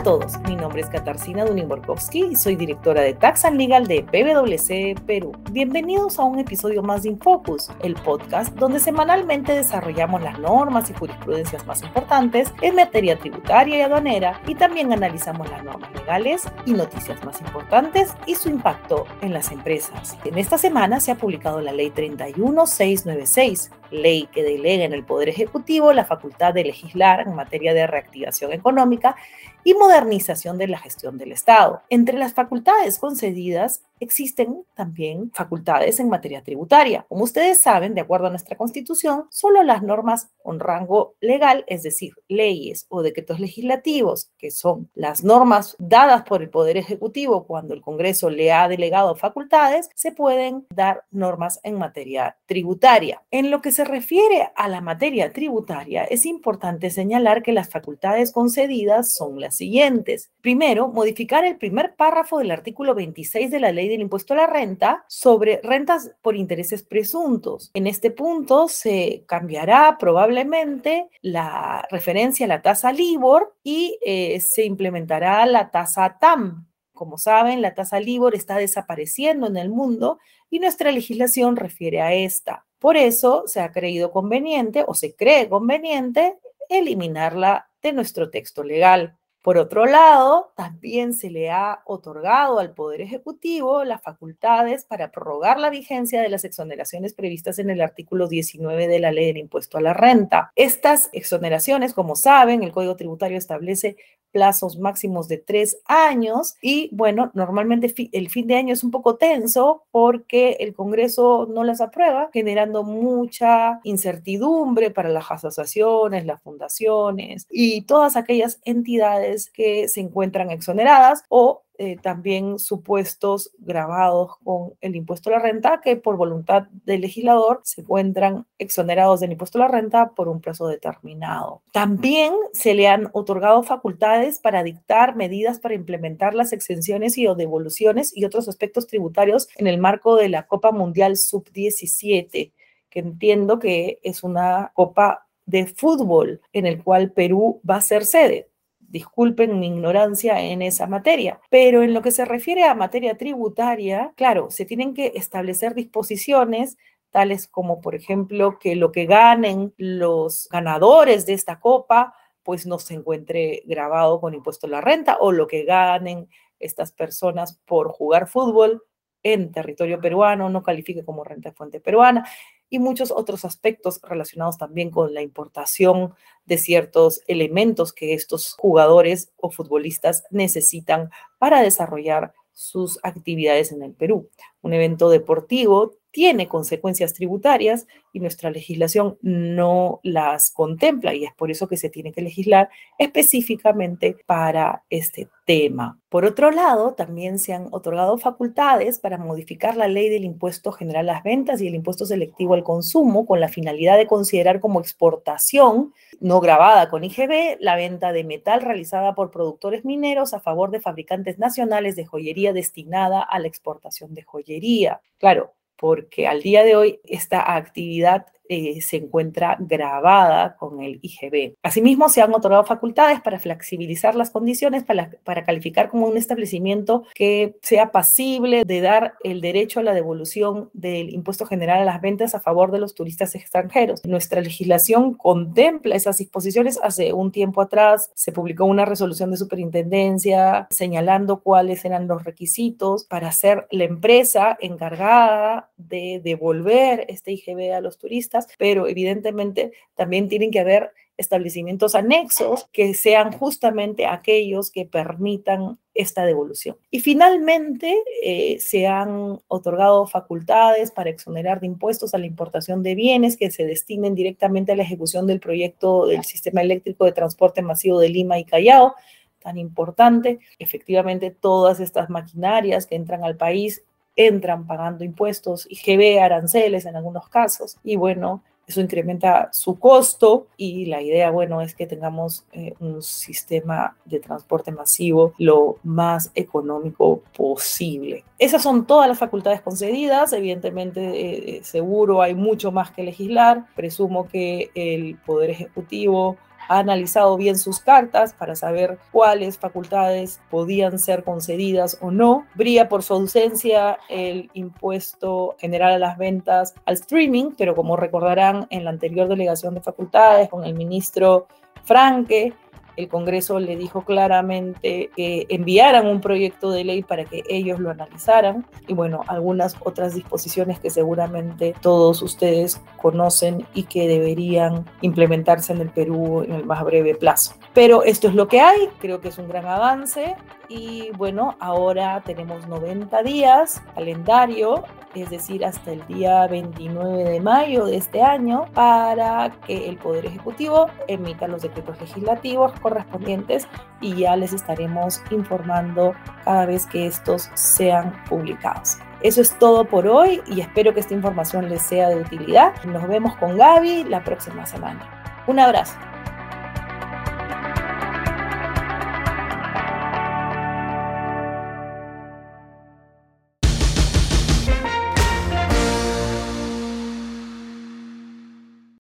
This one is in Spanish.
a todos, mi nombre es Katarzyna Dunin-Borkowski y soy directora de Tax and Legal de PwC Perú. Bienvenidos a un episodio más de Infocus, el podcast donde semanalmente desarrollamos las normas y jurisprudencias más importantes en materia tributaria y aduanera y también analizamos las normas legales y noticias más importantes y su impacto en las empresas. En esta semana se ha publicado la Ley 31696, ley que delega en el Poder Ejecutivo la facultad de legislar en materia de reactivación económica y modernización de la gestión del Estado. Entre las facultades concedidas existen también facultades en materia tributaria. Como ustedes saben, de acuerdo a nuestra Constitución, solo las normas con rango legal, es decir, leyes o decretos legislativos, que son las normas dadas por el Poder Ejecutivo cuando el Congreso le ha delegado facultades, se pueden dar normas en materia tributaria. En lo que se refiere a la materia tributaria, es importante señalar que las facultades concedidas son las siguientes. Primero, modificar el primer párrafo del artículo 26 de la ley del impuesto a la renta sobre rentas por intereses presuntos. En este punto se cambiará probablemente la referencia a la tasa LIBOR y eh, se implementará la tasa TAM. Como saben, la tasa LIBOR está desapareciendo en el mundo y nuestra legislación refiere a esta. Por eso se ha creído conveniente o se cree conveniente eliminarla de nuestro texto legal. Por otro lado, también se le ha otorgado al Poder Ejecutivo las facultades para prorrogar la vigencia de las exoneraciones previstas en el artículo 19 de la Ley del Impuesto a la Renta. Estas exoneraciones, como saben, el Código Tributario establece plazos máximos de tres años y bueno, normalmente el fin de año es un poco tenso porque el Congreso no las aprueba, generando mucha incertidumbre para las asociaciones, las fundaciones y todas aquellas entidades que se encuentran exoneradas o eh, también supuestos grabados con el impuesto a la renta que por voluntad del legislador se encuentran exonerados del impuesto a la renta por un plazo determinado. También se le han otorgado facultades para dictar medidas para implementar las exenciones y o devoluciones y otros aspectos tributarios en el marco de la Copa Mundial Sub-17, que entiendo que es una copa de fútbol en el cual Perú va a ser sede disculpen mi ignorancia en esa materia, pero en lo que se refiere a materia tributaria, claro, se tienen que establecer disposiciones tales como, por ejemplo, que lo que ganen los ganadores de esta copa, pues no se encuentre grabado con impuesto a la renta, o lo que ganen estas personas por jugar fútbol en territorio peruano no califique como renta fuente peruana y muchos otros aspectos relacionados también con la importación de ciertos elementos que estos jugadores o futbolistas necesitan para desarrollar sus actividades en el Perú. Un evento deportivo tiene consecuencias tributarias y nuestra legislación no las contempla y es por eso que se tiene que legislar específicamente para este tema. Por otro lado, también se han otorgado facultades para modificar la ley del impuesto general a las ventas y el impuesto selectivo al consumo con la finalidad de considerar como exportación no grabada con IGB la venta de metal realizada por productores mineros a favor de fabricantes nacionales de joyería destinada a la exportación de joyería. Claro, porque al día de hoy esta actividad eh, se encuentra grabada con el IGB. Asimismo, se han otorgado facultades para flexibilizar las condiciones para, para calificar como un establecimiento que sea pasible de dar el derecho a la devolución del impuesto general a las ventas a favor de los turistas extranjeros. Nuestra legislación contempla esas disposiciones. Hace un tiempo atrás se publicó una resolución de superintendencia señalando cuáles eran los requisitos para ser la empresa encargada de devolver este IGB a los turistas pero evidentemente también tienen que haber establecimientos anexos que sean justamente aquellos que permitan esta devolución. Y finalmente, eh, se han otorgado facultades para exonerar de impuestos a la importación de bienes que se destinen directamente a la ejecución del proyecto del sistema eléctrico de transporte masivo de Lima y Callao, tan importante. Efectivamente, todas estas maquinarias que entran al país entran pagando impuestos, IGB, aranceles en algunos casos, y bueno, eso incrementa su costo y la idea, bueno, es que tengamos eh, un sistema de transporte masivo lo más económico posible. Esas son todas las facultades concedidas, evidentemente eh, seguro hay mucho más que legislar, presumo que el Poder Ejecutivo ha analizado bien sus cartas para saber cuáles facultades podían ser concedidas o no. Brilla por su ausencia el impuesto general a las ventas al streaming, pero como recordarán en la anterior delegación de facultades con el ministro Franque, el Congreso le dijo claramente que enviaran un proyecto de ley para que ellos lo analizaran y bueno, algunas otras disposiciones que seguramente todos ustedes conocen y que deberían implementarse en el Perú en el más breve plazo. Pero esto es lo que hay, creo que es un gran avance y bueno, ahora tenemos 90 días, calendario, es decir, hasta el día 29 de mayo de este año, para que el Poder Ejecutivo emita los decretos legislativos correspondientes y ya les estaremos informando cada vez que estos sean publicados. Eso es todo por hoy y espero que esta información les sea de utilidad. Nos vemos con Gaby la próxima semana. Un abrazo.